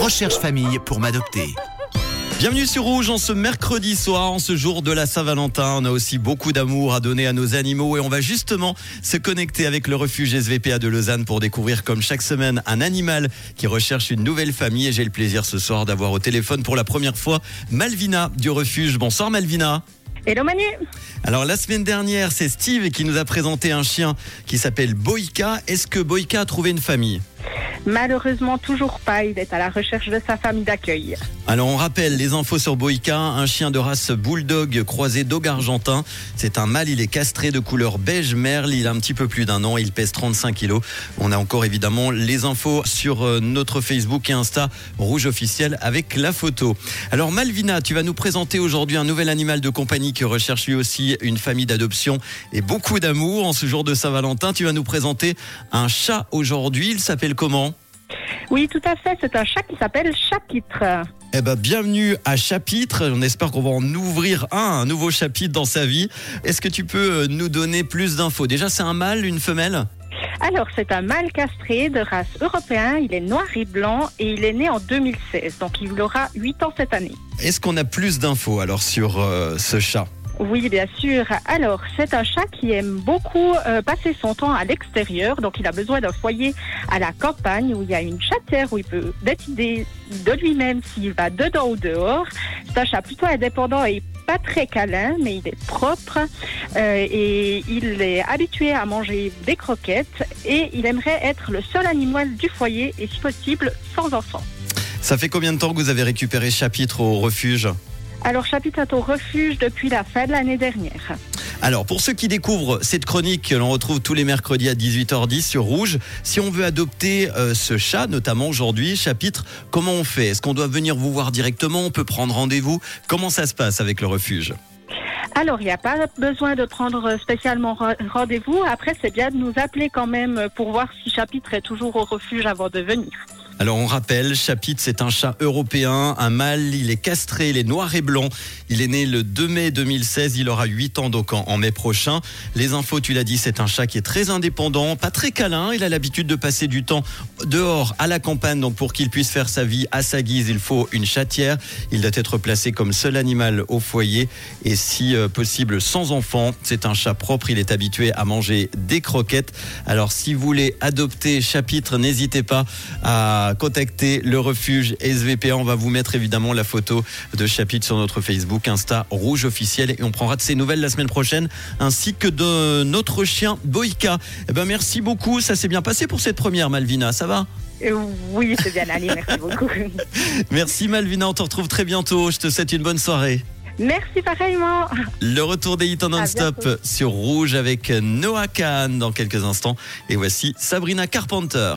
Recherche famille pour m'adopter. Bienvenue sur Rouge en ce mercredi soir, en ce jour de la Saint-Valentin. On a aussi beaucoup d'amour à donner à nos animaux et on va justement se connecter avec le refuge SVPA de Lausanne pour découvrir comme chaque semaine un animal qui recherche une nouvelle famille. Et j'ai le plaisir ce soir d'avoir au téléphone pour la première fois Malvina du refuge. Bonsoir Malvina. Hello Manu Alors la semaine dernière, c'est Steve qui nous a présenté un chien qui s'appelle Boïka. Est-ce que Boïka a trouvé une famille? Malheureusement, toujours pas. Il est à la recherche de sa famille d'accueil. Alors on rappelle les infos sur Boïka, un chien de race bulldog croisé dog argentin. C'est un mâle, il est castré de couleur beige merle, il a un petit peu plus d'un an, il pèse 35 kilos. On a encore évidemment les infos sur euh, notre Facebook et Insta Rouge officiel avec la photo. Alors Malvina, tu vas nous présenter aujourd'hui un nouvel animal de compagnie qui recherche lui aussi une famille d'adoption et beaucoup d'amour en ce jour de Saint-Valentin. Tu vas nous présenter un chat aujourd'hui, il s'appelle comment? Oui, tout à fait. C'est un chat qui s'appelle Chapitre. Eh ben, bienvenue à Chapitre. On espère qu'on va en ouvrir un, un nouveau chapitre dans sa vie. Est-ce que tu peux euh, nous donner plus d'infos? Déjà, c'est un mâle, une femelle? Alors, c'est un mâle castré de race européen. Il est noir et blanc et il est né en 2016. Donc, il aura 8 ans cette année. Est-ce qu'on a plus d'infos alors sur euh, ce chat? Oui, bien sûr. Alors, c'est un chat qui aime beaucoup euh, passer son temps à l'extérieur. Donc, il a besoin d'un foyer à la campagne où il y a une chatière où il peut décider de lui-même s'il va dedans ou dehors. C'est un chat plutôt indépendant et pas très câlin, mais il est propre euh, et il est habitué à manger des croquettes et il aimerait être le seul animal du foyer et si possible sans enfant. Ça fait combien de temps que vous avez récupéré Chapitre au refuge? Alors, Chapitre est au refuge depuis la fin de l'année dernière. Alors, pour ceux qui découvrent cette chronique que l'on retrouve tous les mercredis à 18h10 sur Rouge, si on veut adopter euh, ce chat, notamment aujourd'hui, chapitre, comment on fait? Est-ce qu'on doit venir vous voir directement? On peut prendre rendez-vous? Comment ça se passe avec le refuge? Alors, il n'y a pas besoin de prendre spécialement re- rendez-vous. Après, c'est bien de nous appeler quand même pour voir si Chapitre est toujours au refuge avant de venir. Alors on rappelle, Chapitre c'est un chat européen, un mâle, il est castré, il est noir et blanc. Il est né le 2 mai 2016, il aura 8 ans donc en, mai prochain. Les infos, tu l'as dit, c'est un chat qui est très indépendant, pas très câlin, il a l'habitude de passer du temps dehors à la campagne, donc pour qu'il puisse faire sa vie à sa guise, il faut une chatière. Il doit être placé comme seul animal au foyer et si euh, possible sans enfant. C'est un chat propre, il est habitué à manger des croquettes. Alors si vous voulez adopter Chapitre, n'hésitez pas à contacter le refuge SVPA. On va vous mettre évidemment la photo de Chapitre sur notre Facebook, Insta Rouge officiel et on prendra de ses nouvelles la semaine prochaine ainsi que de notre chien Boïka. Eh ben merci beaucoup, ça s'est bien passé pour cette première Malvina, ça va? Euh, oui, c'est bien allé, merci beaucoup. Merci Malvina, on te retrouve très bientôt. Je te souhaite une bonne soirée. Merci pareillement. Le retour des hits en non-stop sur Rouge avec Noah Kahn dans quelques instants. Et voici Sabrina Carpenter.